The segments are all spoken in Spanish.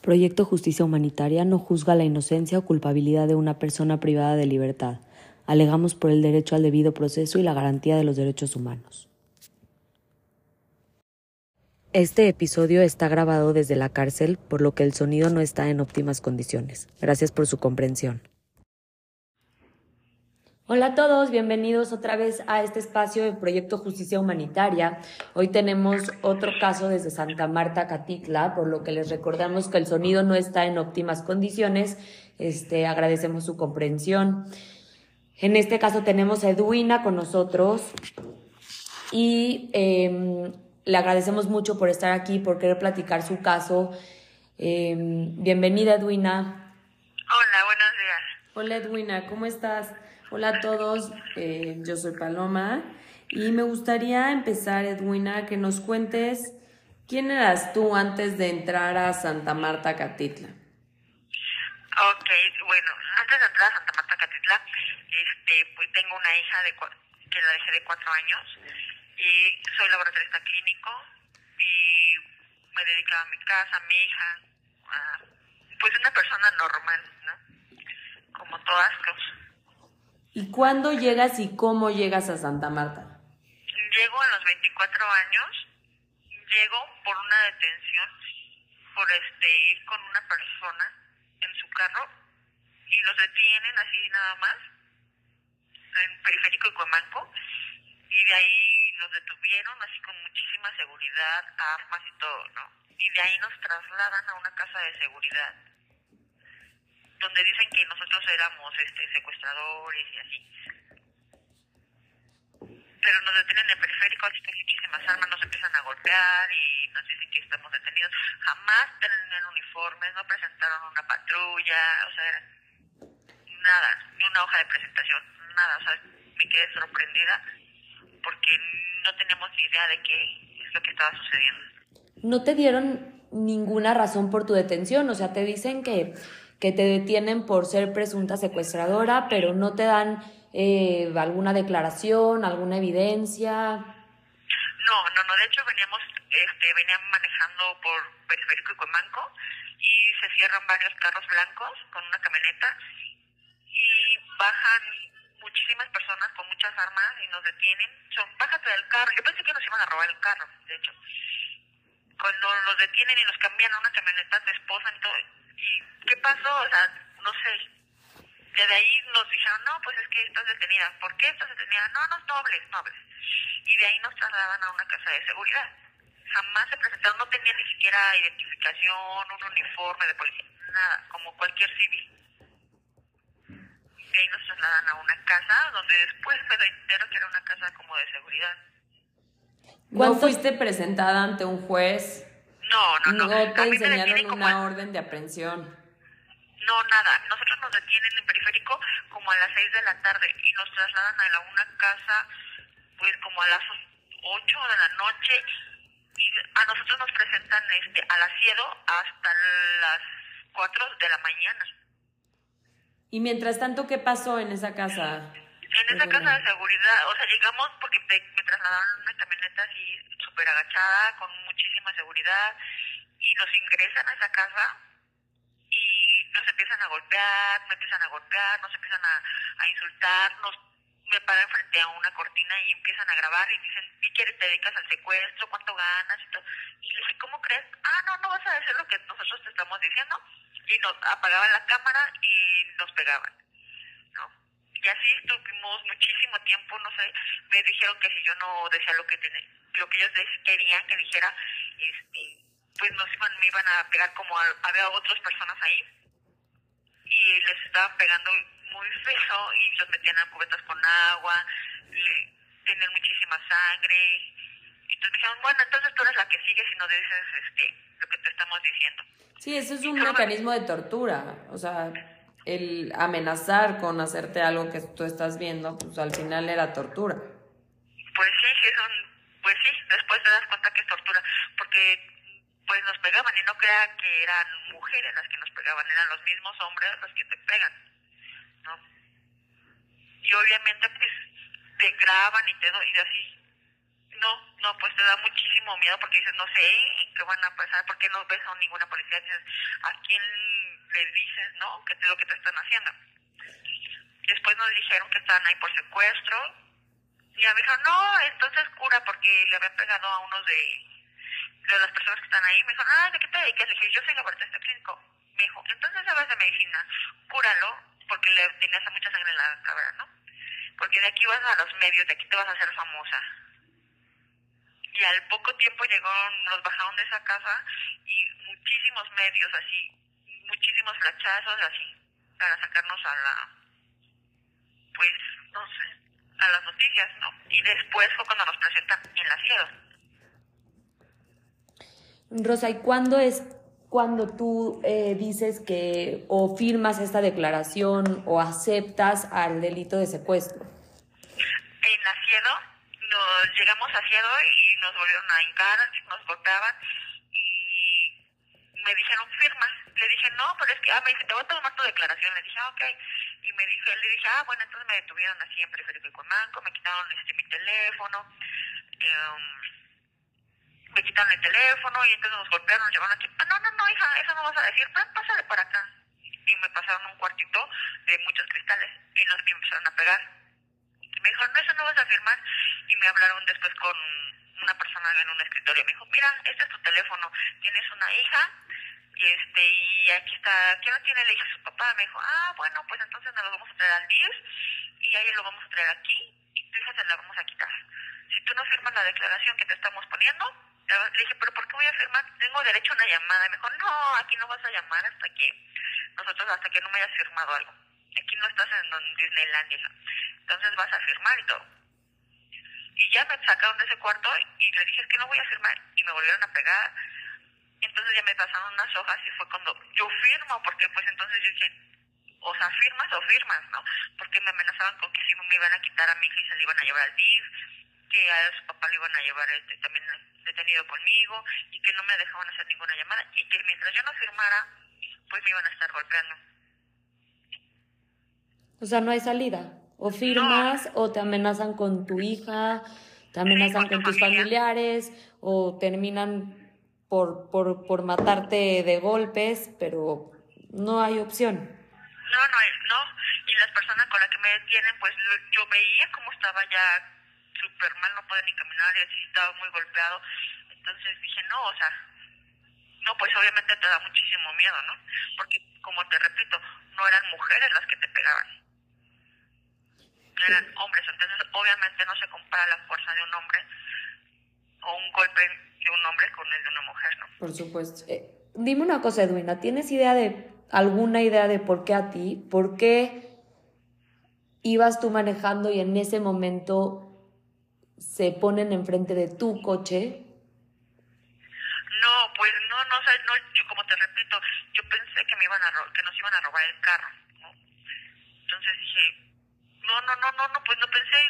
Proyecto Justicia Humanitaria no juzga la inocencia o culpabilidad de una persona privada de libertad. Alegamos por el derecho al debido proceso y la garantía de los derechos humanos. Este episodio está grabado desde la cárcel, por lo que el sonido no está en óptimas condiciones. Gracias por su comprensión. Hola a todos, bienvenidos otra vez a este espacio de Proyecto Justicia Humanitaria. Hoy tenemos otro caso desde Santa Marta, Catitla, por lo que les recordamos que el sonido no está en óptimas condiciones. Este, agradecemos su comprensión. En este caso tenemos a Edwina con nosotros y eh, le agradecemos mucho por estar aquí, por querer platicar su caso. Eh, bienvenida, Edwina. Hola, buenos días. Hola Edwina, ¿cómo estás? Hola a todos, eh, yo soy Paloma y me gustaría empezar, Edwina, que nos cuentes quién eras tú antes de entrar a Santa Marta, Catitla. Ok, bueno, antes de entrar a Santa Marta Catitla, este, pues tengo una hija de que la dejé de cuatro años y soy laboratorista clínico y me dedico a mi casa, a mi hija, pues una persona normal, ¿no? Como todas, pues, ¿Y cuándo llegas y cómo llegas a Santa Marta? Llego a los 24 años, llego por una detención, por este ir con una persona en su carro y nos detienen así nada más en Periférico y Cuemanco y de ahí nos detuvieron así con muchísima seguridad, armas y todo, ¿no? Y de ahí nos trasladan a una casa de seguridad donde dicen que nosotros éramos este secuestradores y así pero nos detienen en el periférico, así que muchísimas armas nos empiezan a golpear y nos dicen que estamos detenidos. Jamás tenían uniformes, no presentaron una patrulla, o sea, nada, ni una hoja de presentación, nada, o sea, me quedé sorprendida porque no teníamos ni idea de qué es lo que estaba sucediendo. No te dieron ninguna razón por tu detención, o sea, te dicen que, que te detienen por ser presunta secuestradora, pero no te dan eh, alguna declaración, alguna evidencia. No, no, no, de hecho veníamos, este, venían manejando por Periférico y Cuemanco y se cierran varios carros blancos con una camioneta y bajan muchísimas personas con muchas armas y nos detienen. Son, bájate del carro. Yo pensé que nos iban a robar el carro, de hecho. Cuando nos detienen y nos cambian a una camioneta, te esposan y todo. ¿Y qué pasó? O sea, no sé. Desde ahí nos dijeron, no, pues es que estás detenida. ¿Por qué estás detenida? No, no, nobles, nobles. Y de ahí nos trasladan a una casa de seguridad. Jamás se presentaron, no tenían ni siquiera identificación, un uniforme de policía, nada, como cualquier civil. De ahí nos trasladan a una casa donde después me doy entero que era una casa como de seguridad. ¿No ¿Cuántos- fuiste presentada ante un juez? No, no, no. ¿No te enseñaron una a- orden de aprehensión? No, nada. Nosotros nos detienen en periférico como a las 6 de la tarde y nos trasladan a la- una casa pues como a las 8 de la noche y a nosotros nos presentan este al asiedo hasta las 4 de la mañana. Y mientras tanto, ¿qué pasó en esa casa? En esa casa de seguridad, o sea, llegamos porque me, trasladaron en una camioneta así súper agachada, con muchísima seguridad, y nos ingresan a esa casa y nos empiezan a golpear, me empiezan a golpear, nos empiezan a, a insultar, nos, me paran frente a una cortina y empiezan a grabar y dicen, ¿y quieres te dedicas al secuestro? ¿Cuánto ganas? Y, todo. y le dije, ¿cómo crees? Ah, no, no vas a decir lo que nosotros te estamos diciendo. Y nos apagaban la cámara y nos pegaban. Y así estuvimos muchísimo tiempo, no sé, me dijeron que si yo no decía lo que tenía, lo que ellos querían que dijera, este, pues nos iban, me iban a pegar como a- había otras personas ahí y les estaban pegando muy feo y los metían en cubetas con agua, le, tenían muchísima sangre y entonces me dijeron, bueno, entonces tú eres la que sigue si no dices este, lo que te estamos diciendo. Sí, eso es un mecanismo de tortura. O sea, el amenazar con hacerte algo que tú estás viendo, pues al final era tortura. Pues sí, sí, es un, pues sí, después te das cuenta que es tortura, porque pues nos pegaban y no crean que eran mujeres las que nos pegaban, eran los mismos hombres los que te pegan, ¿no? Y obviamente pues te graban y te y así. No, no, pues te da muchísimo miedo porque dices, no sé qué van a pasar, porque no ves a ninguna policía, dices, ¿a quién le dices, no? Que es lo que te están haciendo. Después nos dijeron que estaban ahí por secuestro, y a mí dijo, no, entonces cura porque le habían pegado a uno de, de las personas que están ahí. Me dijo, ah, ¿de qué te dedicas? Le dije, yo soy laboratorio clínico. Me dijo, entonces sabes de medicina, cúralo porque le tenías mucha sangre en la cabeza, ¿no? Porque de aquí vas a los medios, de aquí te vas a hacer famosa. Y al poco tiempo llegó, nos bajaron de esa casa y muchísimos medios así, muchísimos flachazos así, para sacarnos a la, pues, no sé, a las noticias, ¿no? Y después fue cuando nos presentan en la ciudad. Rosa, ¿y cuándo es cuando tú eh, dices que o firmas esta declaración o aceptas al delito de secuestro? En la nos llegamos a Ciedo y nos volvieron a hincar, nos golpeaban y me dijeron firma. Le dije, no, pero es que, ah, me dice, te voy a tomar tu declaración. Le dije, ah, ok. Y me dije, le dije, ah, bueno, entonces me detuvieron así en Preferico y Manco, me quitaron este, mi teléfono. Eh, me quitaron el teléfono y entonces nos golpearon, nos llevaron aquí. Ah, no, no, no, hija, eso no vas a decir, pásale para acá. Y me pasaron un cuartito de muchos cristales y nos empezaron a pegar. Me dijo, no, eso no vas a firmar. Y me hablaron después con una persona en un escritorio. Me dijo, mira, este es tu teléfono, tienes una hija y este y aquí está, ¿quién no tiene la hija? Su papá. Me dijo, ah, bueno, pues entonces nos lo vamos a traer al DIF y ahí lo vamos a traer aquí y tu hija se la vamos a quitar. Si tú no firmas la declaración que te estamos poniendo, le dije, pero ¿por qué voy a firmar? Tengo derecho a una llamada. Me dijo, no, aquí no vas a llamar hasta que nosotros, hasta que no me hayas firmado algo. Aquí no estás en Disneyland, hija. Entonces vas a firmar y todo. Y ya me sacaron de ese cuarto y le dije, es que no voy a firmar. Y me volvieron a pegar. Entonces ya me pasaron unas hojas y fue cuando yo firmo, porque pues entonces yo dije, o sea, firmas o firmas, ¿no? Porque me amenazaban con que si me iban a quitar a mi hija y se la iban a llevar al DIF, que a su papá le iban a llevar este, también detenido conmigo y que no me dejaban hacer ninguna llamada y que mientras yo no firmara, pues me iban a estar golpeando. O sea, no hay salida. O firmas o te amenazan con tu hija, te amenazan con, tus familiares o terminan por, por, por matarte de golpes, pero no hay opción. No, no, no. Y las personas con las que me detienen, pues yo veía cómo estaba ya súper mal, no puede ni caminar y así estaba muy golpeado. Entonces dije, no, o sea, no, pues obviamente te da muchísimo miedo, ¿no? Porque, como te repito, no eran mujeres las que te pegaban. Eran hombres, entonces obviamente no se compara la fuerza de un hombre o un golpe de un hombre con el de una mujer, ¿no? Por supuesto. Eh, dime una cosa, Edwina, ¿tienes idea de, alguna idea de por qué a ti, por qué ibas tú manejando y en ese momento se ponen enfrente de tu coche? No, pues no, no, no yo como te repito, yo pensé que me iban a que nos iban a robar el carro, ¿no? Entonces dije, no, no, no, no, no, pues no pensé,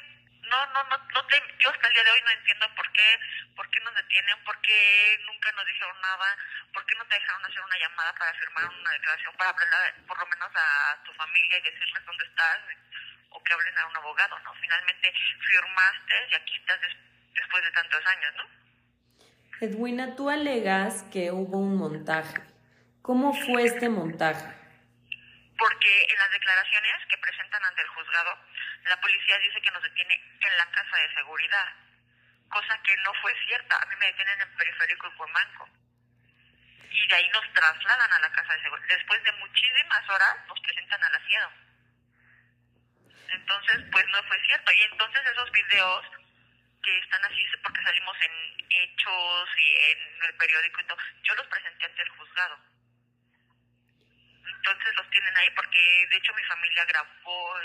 no, no, no, no te, yo hasta el día de hoy no entiendo por qué, por qué nos detienen, por qué nunca nos dijeron nada, por qué no te dejaron hacer una llamada para firmar una declaración, para hablar por lo menos a tu familia y decirles dónde estás, o que hablen a un abogado, ¿no? Finalmente firmaste y aquí estás después de tantos años, ¿no? Edwina, tú alegas que hubo un montaje. ¿Cómo fue este montaje? Porque en las declaraciones que presentan ante el juzgado, la policía dice que nos detiene en la casa de seguridad, cosa que no fue cierta. A mí me detienen en Periférico y Cuemanco. Y de ahí nos trasladan a la casa de seguridad. Después de muchísimas horas nos presentan al asiento. Entonces, pues no fue cierto. Y entonces esos videos que están así porque salimos en hechos y en el periódico y todo, yo los presenté ante el juzgado. Entonces los tienen ahí porque de hecho mi familia grabó,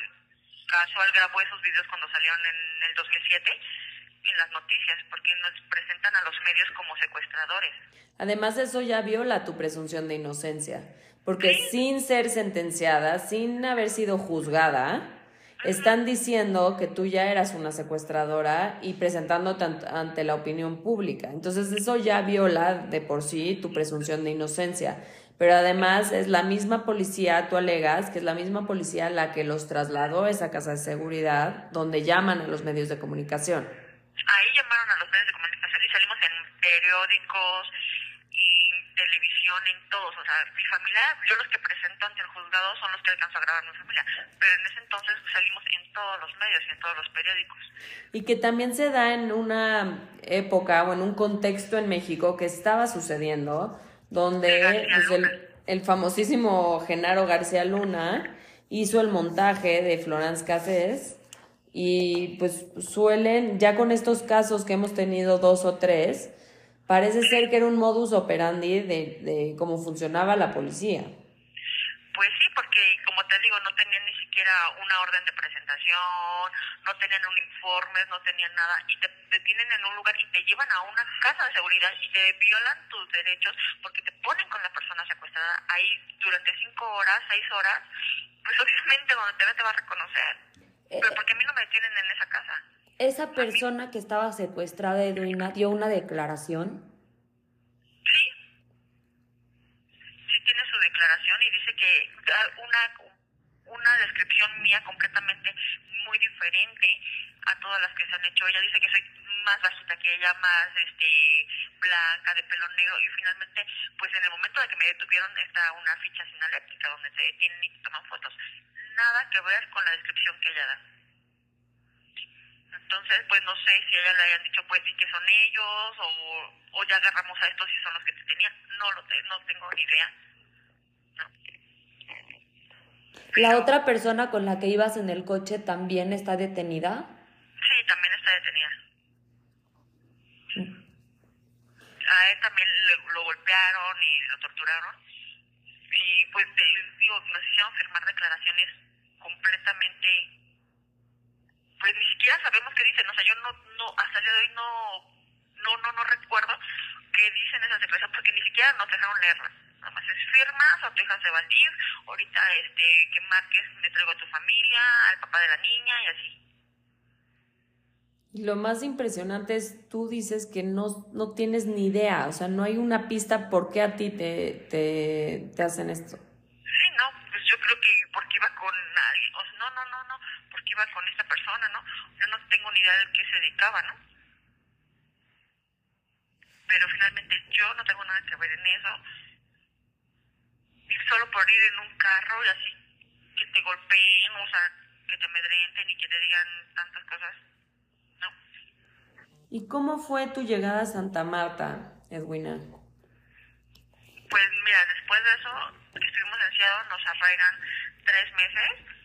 casual grabó esos videos cuando salieron en el 2007 en las noticias, porque nos presentan a los medios como secuestradores. Además, eso ya viola tu presunción de inocencia, porque sin ser sentenciada, sin haber sido juzgada, están diciendo que tú ya eras una secuestradora y presentándote ante la opinión pública. Entonces, eso ya viola de por sí tu presunción de inocencia. Pero además es la misma policía, tú alegas, que es la misma policía la que los trasladó a esa casa de seguridad donde llaman a los medios de comunicación. Ahí llamaron a los medios de comunicación y salimos en periódicos, y televisión, en todos. O sea, mi familia, yo los que presento ante el juzgado son los que alcanzo a grabar mi familia. Pero en ese entonces salimos en todos los medios y en todos los periódicos. Y que también se da en una época o en un contexto en México que estaba sucediendo donde pues, el, el, famosísimo Genaro García Luna hizo el montaje de Florence Cassés y pues suelen, ya con estos casos que hemos tenido dos o tres, parece ser que era un modus operandi de, de cómo funcionaba la policía. Pues sí, porque como te digo, no tenían ni siquiera una orden de presentación, no tenían un informe, no tenían nada, y te detienen en un lugar y te llevan a una casa de seguridad y te violan tus derechos porque te ponen con la persona secuestrada ahí durante cinco horas, seis horas, pues obviamente donde te ve te va a reconocer. Eh, Pero porque a mí no me detienen en esa casa. ¿Esa persona que estaba secuestrada, Edwina, dio una declaración? tiene su declaración y dice que una, una descripción mía completamente muy diferente a todas las que se han hecho. Ella dice que soy más bajita que ella, más este blanca, de pelo negro y finalmente, pues en el momento de que me detuvieron está una ficha sinaléptica donde se detienen y toman fotos. Nada que ver con la descripción que ella da. Entonces, pues no sé si ella le hayan dicho, pues sí que son ellos o, o ya agarramos a estos y son los que te tenían. No lo no tengo ni idea. ¿La otra persona con la que ibas en el coche también está detenida? Sí, también está detenida. A él también lo golpearon y lo torturaron. Y pues digo, nos hicieron firmar declaraciones completamente... Pues ni siquiera sabemos qué dicen. O sea, yo no, no hasta el día de hoy no, no, no, no recuerdo qué dicen esas declaraciones porque ni siquiera nos dejaron leerlas nada más es firmas, o tu hija se va a ir, ahorita este, que marques, me traigo a tu familia, al papá de la niña y así. Lo más impresionante es, tú dices que no, no tienes ni idea, o sea, no hay una pista por qué a ti te, te, te hacen esto. Sí, no, pues yo creo que porque iba con nadie, o sea, no, no, no, no, porque iba con esta persona, ¿no? Yo no tengo ni idea de qué se dedicaba, ¿no? Pero finalmente yo no tengo nada que ver en eso solo por ir en un carro y así que te golpeen, o sea, que te amedrenten y que te digan tantas cosas. ¿No? ¿Y cómo fue tu llegada a Santa Marta, Edwina? Pues mira, después de eso estuvimos en Seattle, nos arraigan tres meses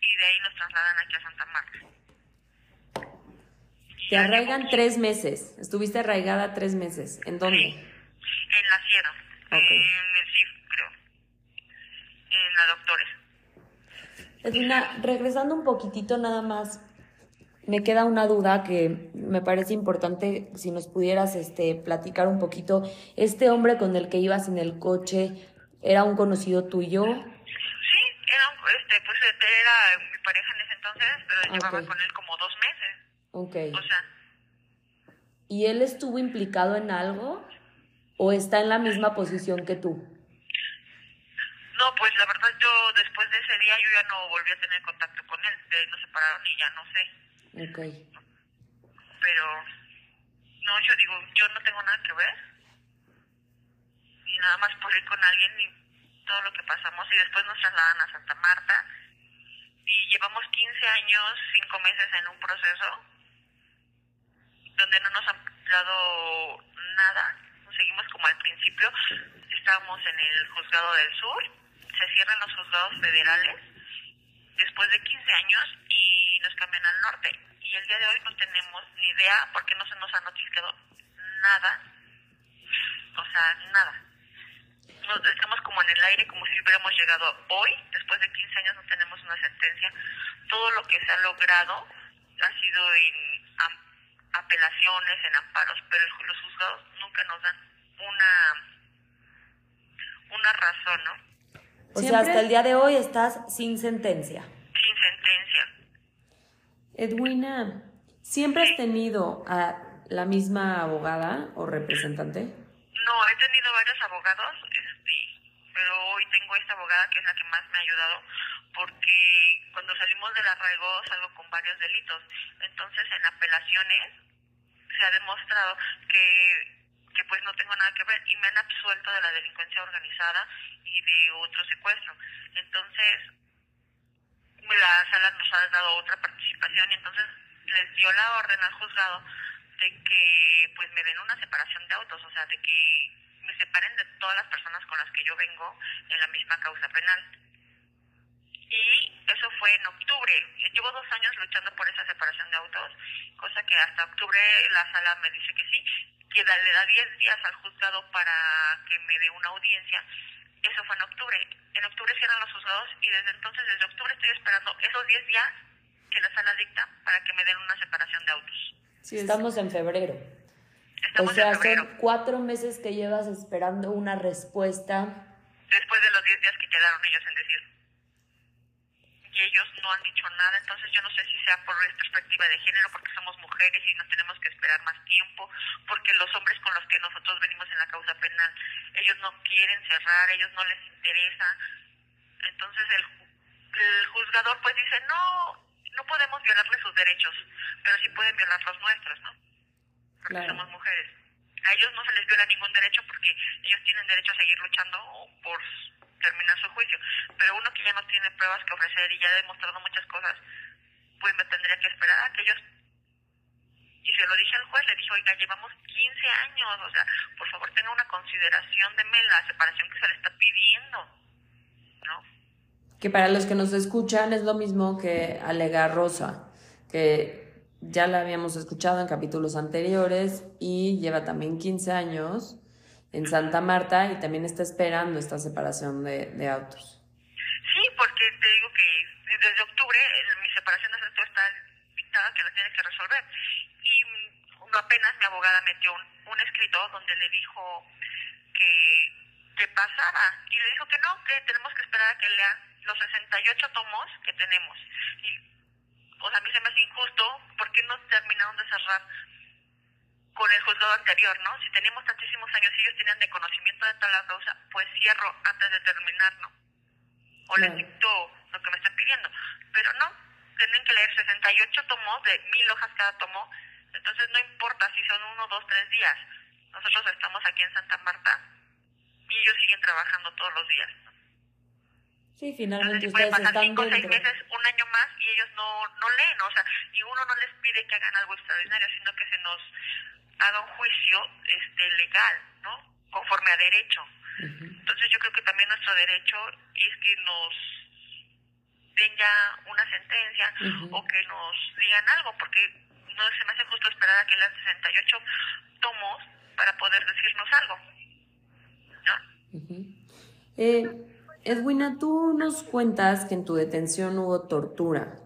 y de ahí nos trasladan aquí a Santa Marta. Te arraigan tres meses. Estuviste arraigada tres meses. ¿En dónde? En la Sierra. Okay. En el CIF en la doctora. Edwina, regresando un poquitito nada más, me queda una duda que me parece importante si nos pudieras este, platicar un poquito. ¿Este hombre con el que ibas en el coche era un conocido tuyo? Sí, era, este, pues, este, era mi pareja en ese entonces, pero llevaba con él como dos meses. Ok. O sea. ¿Y él estuvo implicado en algo o está en la misma posición que tú? No, pues la verdad yo después de ese día yo ya no volví a tener contacto con él, de ahí nos separaron y ya no sé. Ok. Pero, no, yo digo, yo no tengo nada que ver. Y nada más por ir con alguien y todo lo que pasamos y después nos trasladan a Santa Marta y llevamos 15 años, 5 meses en un proceso donde no nos han dado nada, seguimos como al principio, estábamos en el juzgado del sur se cierran los juzgados federales después de 15 años y nos cambian al norte. Y el día de hoy no tenemos ni idea porque no se nos ha notificado nada. O sea, nada. Nos, estamos como en el aire, como si hubiéramos llegado hoy. Después de 15 años no tenemos una sentencia. Todo lo que se ha logrado ha sido en apelaciones, en amparos, pero los juzgados nunca nos dan una una razón, ¿no? O sea, hasta el día de hoy estás sin sentencia. Sin sentencia. Edwina, ¿siempre has tenido a la misma abogada o representante? No, he tenido varios abogados, este, pero hoy tengo esta abogada que es la que más me ha ayudado porque cuando salimos del arraigo salgo con varios delitos. Entonces, en apelaciones se ha demostrado que que pues no tengo nada que ver y me han absuelto de la delincuencia organizada y de otro secuestro. Entonces, la sala nos ha dado otra participación y entonces les dio la orden al juzgado de que pues me den una separación de autos, o sea, de que me separen de todas las personas con las que yo vengo en la misma causa penal. Y eso fue en octubre. Llevo dos años luchando por esa separación de autos, cosa que hasta octubre la sala me dice que sí, que le da 10 días al juzgado para que me dé una audiencia. Eso fue en octubre. En octubre cierran los juzgados y desde entonces, desde octubre estoy esperando esos 10 días que la sala dicta para que me den una separación de autos. Sí, estamos en febrero. o sea, son cuatro meses que llevas esperando una respuesta. Después de los 10 días que quedaron ellos en decir ellos no han dicho nada, entonces yo no sé si sea por perspectiva de género, porque somos mujeres y nos tenemos que esperar más tiempo, porque los hombres con los que nosotros venimos en la causa penal, ellos no quieren cerrar, ellos no les interesa. Entonces el, el juzgador pues dice, no, no podemos violarle sus derechos, pero sí pueden violar los nuestros, ¿no? Porque somos mujeres. A ellos no se les viola ningún derecho porque ellos tienen derecho a seguir luchando por terminar su juicio. Pero uno que ya no tiene pruebas que ofrecer y ya ha demostrado muchas cosas, pues me tendría que esperar a que ellos... Y se lo dije al juez, le dije, oiga, llevamos 15 años, o sea, por favor tenga una consideración, de la separación que se le está pidiendo, ¿no? Que para los que nos escuchan es lo mismo que alega Rosa, que ya la habíamos escuchado en capítulos anteriores y lleva también 15 años en Santa Marta y también está esperando esta separación de, autos. Sí, porque te digo que desde octubre mi separación de autos está dictada que la tiene que resolver. Y mm, apenas mi abogada metió un, escrito donde le dijo que, que pasara. Y le dijo que no, que tenemos que esperar a que lea los 68 tomos que tenemos. Y, o sea, a mí se me hace injusto porque no terminaron de cerrar con el juzgado anterior, ¿no? Si teníamos tantísimos años y ellos tenían de conocimiento de toda la causa, pues cierro antes de terminar, ¿no? O les dicto lo que me están pidiendo. Pero no, tienen que leer 68 tomos de mil hojas cada tomo, entonces no importa si son uno, dos, tres días. Nosotros estamos aquí en Santa Marta y ellos siguen trabajando todos los días. Sí, finalmente Entonces, ustedes pasar cinco, seis meses, un año más y ellos no, no leen, o sea, y uno no les pide que hagan algo extraordinario, sino que se nos haga un juicio este, legal, ¿no? Conforme a derecho. Entonces yo creo que también nuestro derecho es que nos den ya una sentencia o que nos digan algo, porque no se me hace justo esperar a que las 68 tomos para poder decirnos algo. ¿no? eh, Edwina, tú nos cuentas que en tu detención hubo tortura.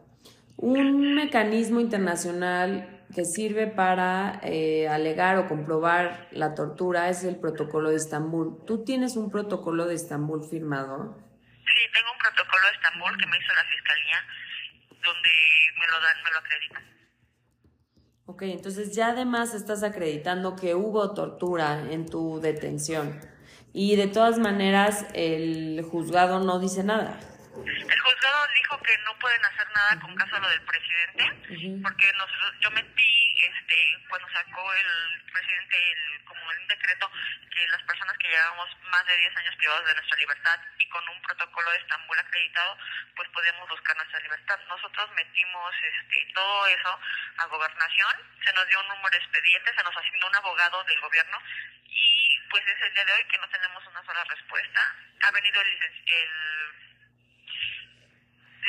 Un mecanismo internacional que sirve para eh, alegar o comprobar la tortura es el protocolo de Estambul. ¿Tú tienes un protocolo de Estambul firmado? Sí, tengo un protocolo de Estambul que me hizo la fiscalía, donde me lo dan, me lo acreditan. Ok, entonces ya además estás acreditando que hubo tortura en tu detención. Y de todas maneras, el juzgado no dice nada. El dijo que no pueden hacer nada con caso a lo del presidente, porque nosotros, yo metí, este, cuando sacó el presidente el, como un decreto que las personas que llevábamos más de 10 años privados de nuestra libertad y con un protocolo de Estambul acreditado, pues podíamos buscar nuestra libertad. Nosotros metimos este, todo eso a gobernación, se nos dio un número de expediente, se nos asignó un abogado del gobierno y pues es el día de hoy que no tenemos una sola respuesta. Ha venido el, el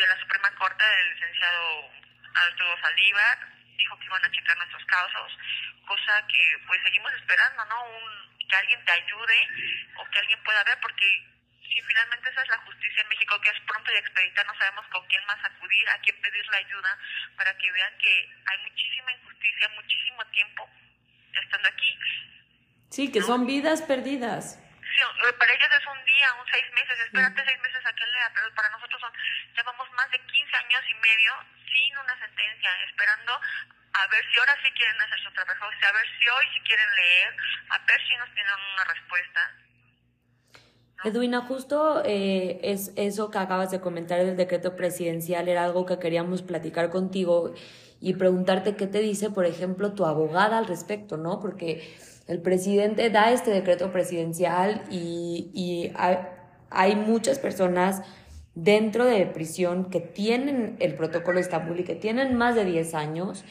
de la Suprema Corte del licenciado Arturo Saldívar, dijo que iban a checar nuestros casos, cosa que pues seguimos esperando, ¿no? Un, que alguien te ayude o que alguien pueda ver, porque Y finalmente esa es la justicia en México, que es pronto y expedita, no sabemos con quién más acudir, a quién pedir la ayuda, para que vean que hay muchísima injusticia, muchísimo tiempo estando aquí. Sí, que son vidas perdidas. Eh, para ellos es un día, un seis meses, espérate seis meses a que lea, pero para nosotros son, llevamos más de 15 años y medio sin una sentencia, esperando a ver si ahora sí quieren hacer su trabajo, a ver si hoy sí quieren leer, a ver si nos tienen una respuesta. Edwina, justo eh, es eso que acabas de comentar del decreto presidencial era algo que queríamos platicar contigo y preguntarte qué te dice, por ejemplo, tu abogada al respecto, ¿no? Porque el presidente da este decreto presidencial y, y hay, hay, muchas personas dentro de prisión que tienen el protocolo de Estambul y que tienen más de 10 años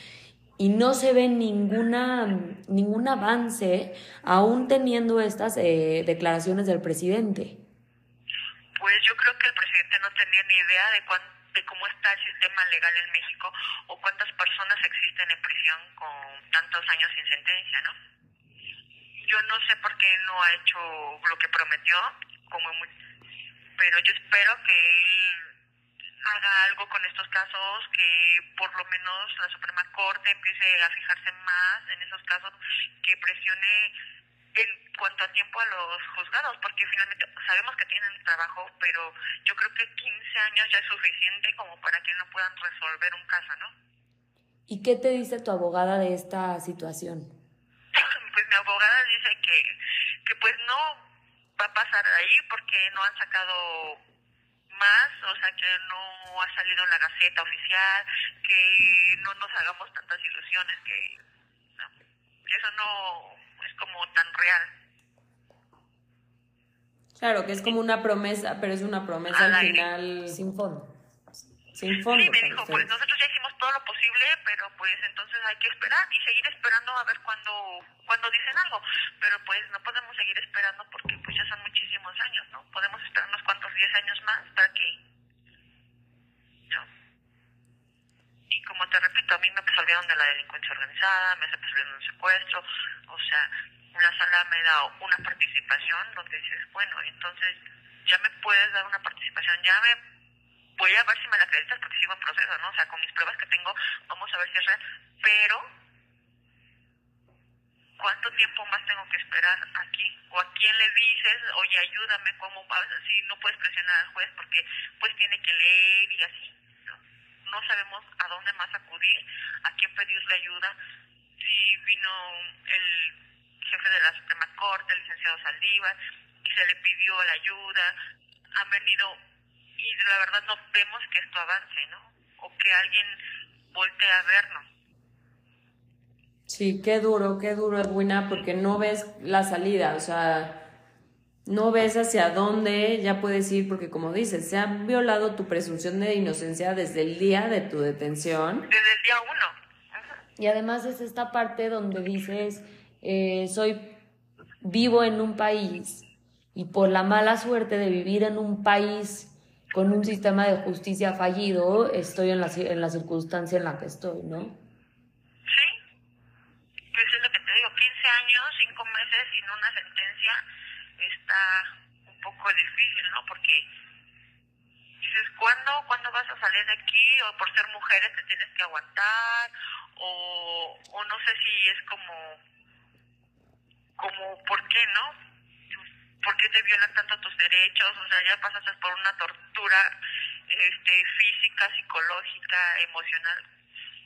y no se ve ninguna, ningún avance aún teniendo estas eh, declaraciones del presidente. Pues yo creo que el presidente no tenía ni idea de, cuán, de cómo está el sistema legal en México o cuántas personas existen en prisión con tantos años sin sentencia, ¿no? Yo no sé por qué no ha hecho lo que prometió, como pero yo espero que él haga algo con estos casos, que por lo menos la Suprema Corte empiece a fijarse más en esos casos, que presione en cuanto a tiempo a los juzgados, porque finalmente sabemos que tienen trabajo, pero yo creo que 15 años ya es suficiente como para que no puedan resolver un caso, ¿no? ¿Y qué te dice tu abogada de esta situación? Pues mi abogada dice que, que pues no va a pasar ahí porque no han sacado más, o sea, que no ha salido en la Gaceta Oficial, que no nos hagamos tantas ilusiones, que, eso no es como tan real. Claro, que es como una promesa, pero es una promesa al, final sin fondo. Sin fondo. Sí, me dijo, pues nosotros ya hicimos todo lo posible, pero pues entonces hay que esperar y seguir esperando a ver cuándo cuando dicen algo. Pero pues no podemos seguir esperando porque pues ya son muchísimos años, ¿no? Podemos esperar unos cuantos 10 años más para que... ¿no? Y como te repito, a mí me absolvieron de la delincuencia organizada, me absolvieron de un secuestro, o sea, una sala me da una participación donde dices, bueno, entonces ya me puedes dar una participación, ya me voy a ver si me la acreditas porque sigo en proceso, ¿no? O sea, con mis pruebas que tengo, vamos a ver si es real. Pero, ¿cuánto tiempo más tengo que esperar aquí? ¿O a quién le dices, oye, ayúdame, cómo vas? Si no puedes presionar al juez porque pues tiene que leer y así. ¿no? no sabemos a dónde más acudir, a quién pedirle ayuda. Si vino el jefe de la Suprema Corte, el licenciado Saldívar, y se le pidió la ayuda, han venido y la verdad no vemos que esto avance, ¿no? O que alguien voltee a vernos. Sí, qué duro, qué duro, Edwina, porque no ves la salida, o sea, no ves hacia dónde ya puedes ir, porque como dices, se ha violado tu presunción de inocencia desde el día de tu detención. Desde el día uno. Y además es esta parte donde dices, eh, soy vivo en un país y por la mala suerte de vivir en un país con un sistema de justicia fallido, estoy en la, en la circunstancia en la que estoy, ¿no? Sí, pues es lo que te digo, 15 años, 5 meses sin una sentencia está un poco difícil, ¿no? Porque dices, ¿cuándo, ¿cuándo vas a salir de aquí? O por ser mujeres te tienes que aguantar, o, o no sé si es como, como, ¿por qué, no? ¿Por qué te violan tanto tus derechos? O sea, ya pasaste por una tortura este, física, psicológica, emocional,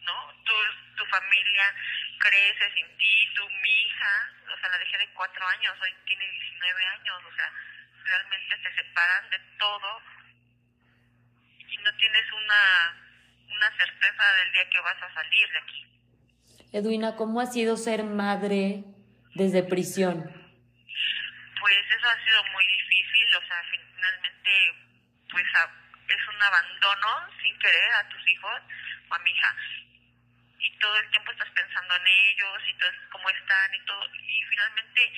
¿no? Tu, tu familia crece sin ti, tu mi hija, o sea, la dejé de cuatro años, hoy tiene 19 años, o sea, realmente te separan de todo y no tienes una, una certeza del día que vas a salir de aquí. Edwina, ¿cómo ha sido ser madre desde prisión? Pues eso ha sido muy difícil, o sea, finalmente, pues es un abandono sin querer a tus hijos o a mi hija. Y todo el tiempo estás pensando en ellos y todo cómo están y todo. Y finalmente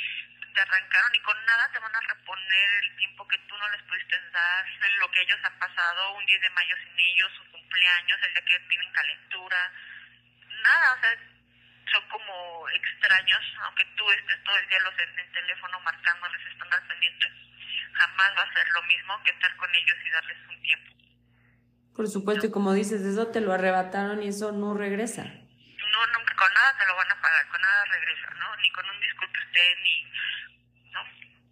te arrancaron y con nada te van a reponer el tiempo que tú no les pudiste dar, lo que ellos han pasado, un 10 de mayo sin ellos, su cumpleaños, el día que tienen calentura. Nada, o sea, son como extraños, aunque tú estés todo el día los en el teléfono marcándoles, están al pendiente, jamás va a ser lo mismo que estar con ellos y darles un tiempo. Por supuesto, y como dices, eso te lo arrebataron y eso no regresa. No, nunca, con nada te lo van a pagar, con nada regresa, ¿no? Ni con un disculpe usted, ni, ¿no?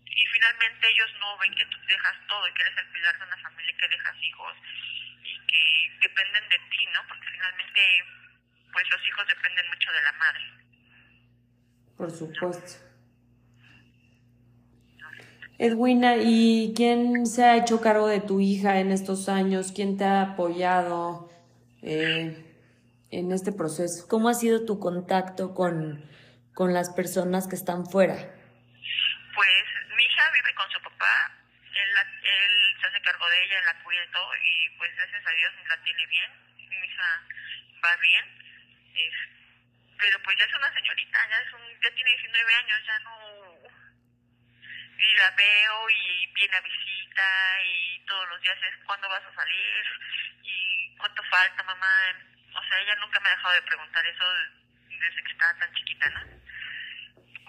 Y finalmente ellos no ven que tú dejas todo y que eres el pilar de una familia, que dejas hijos y que dependen de ti, ¿no? Porque finalmente, pues los hijos dependen mucho de la madre. Por supuesto. Edwina, ¿y quién se ha hecho cargo de tu hija en estos años? ¿Quién te ha apoyado eh, en este proceso? ¿Cómo ha sido tu contacto con, con las personas que están fuera? Pues mi hija vive con su papá, él, la- él se hace cargo de ella, la cuida y todo, y pues gracias a Dios la tiene bien, mi hija va bien, es- pero pues ya es una señorita, ya, es un, ya tiene 19 años, ya no... Y la veo y viene a visita y todos los días es cuándo vas a salir y cuánto falta mamá. O sea, ella nunca me ha dejado de preguntar eso desde que estaba tan chiquita, ¿no?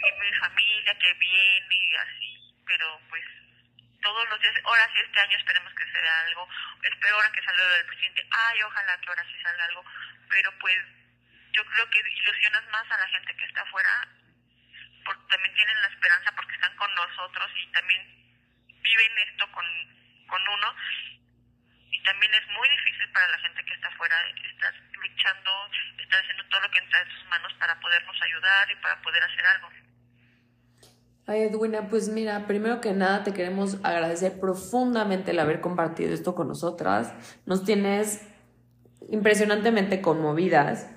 y mi familia que viene y así, pero pues todos los días, ahora sí este año esperemos que sea algo, espero ahora que salga del presidente, ay, ojalá que ahora sí salga algo, pero pues yo creo que ilusionas más a la gente que está afuera, porque también tienen la esperanza porque están con nosotros y también viven esto con, con uno, y también es muy difícil para la gente que está afuera estar luchando, estar haciendo todo lo que está en sus manos para podernos ayudar y para poder hacer algo. Ay, Edwina, pues mira, primero que nada te queremos agradecer profundamente el haber compartido esto con nosotras. Nos tienes impresionantemente conmovidas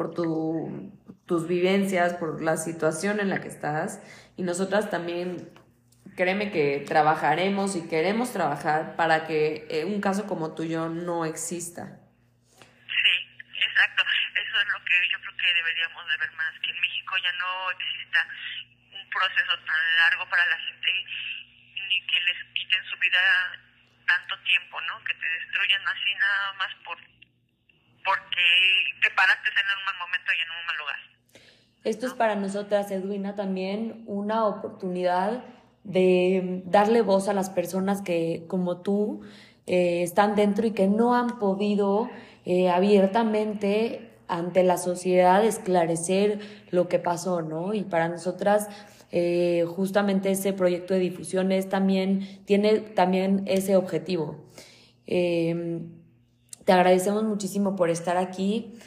por tu, tus vivencias, por la situación en la que estás. Y nosotras también, créeme que trabajaremos y queremos trabajar para que eh, un caso como tuyo no exista. Sí, exacto. Eso es lo que yo creo que deberíamos de ver más, que en México ya no exista un proceso tan largo para la gente ni que les quiten su vida tanto tiempo, ¿no? Que te destruyan así nada más por porque te paraste en un mal momento y en un mal lugar. Esto es para nosotras, Edwina, también una oportunidad de darle voz a las personas que, como tú, eh, están dentro y que no han podido eh, abiertamente ante la sociedad esclarecer lo que pasó, ¿no? Y para nosotras, eh, justamente ese proyecto de difusión es también, tiene también ese objetivo. Eh, te agradecemos muchísimo por estar aquí.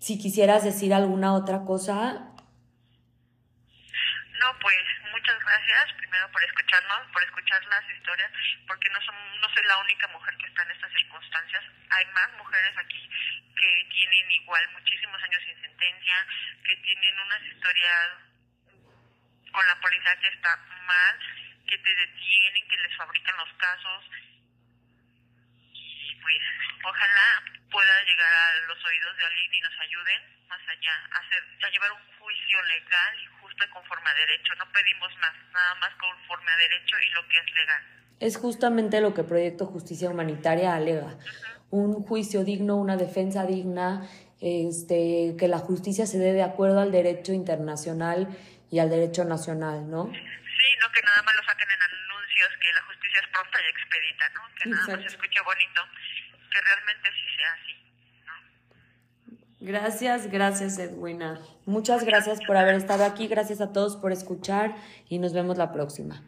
Si quisieras decir alguna otra cosa, No, pues muchas gracias primero por escucharnos, por escuchar las historias, porque no, son, no soy la única mujer que está en estas circunstancias. Hay más mujeres aquí que tienen igual muchísimos años sin sentencia, que tienen unas historias con la policía que está mal, que te detienen, que les fabrican los casos. Pues ojalá pueda llegar a los oídos de alguien y nos ayuden más allá, a, hacer, a llevar un juicio legal y justo y conforme a derecho. No pedimos más, nada más conforme a derecho y lo que es legal. es justamente lo que Proyecto Justicia Humanitaria alega. Un juicio digno, una defensa digna, este, que la justicia se dé de acuerdo al derecho internacional y al derecho nacional, ¿no? Sí, no que nada más lo saquen en anuncios, que la justicia es pronta y expedita, ¿no? Que nada más Exacto. se escuche bonito, que realmente sí sea así. Gracias, gracias, Edwina. Muchas gracias por haber estado aquí, gracias a todos por escuchar y nos vemos la próxima.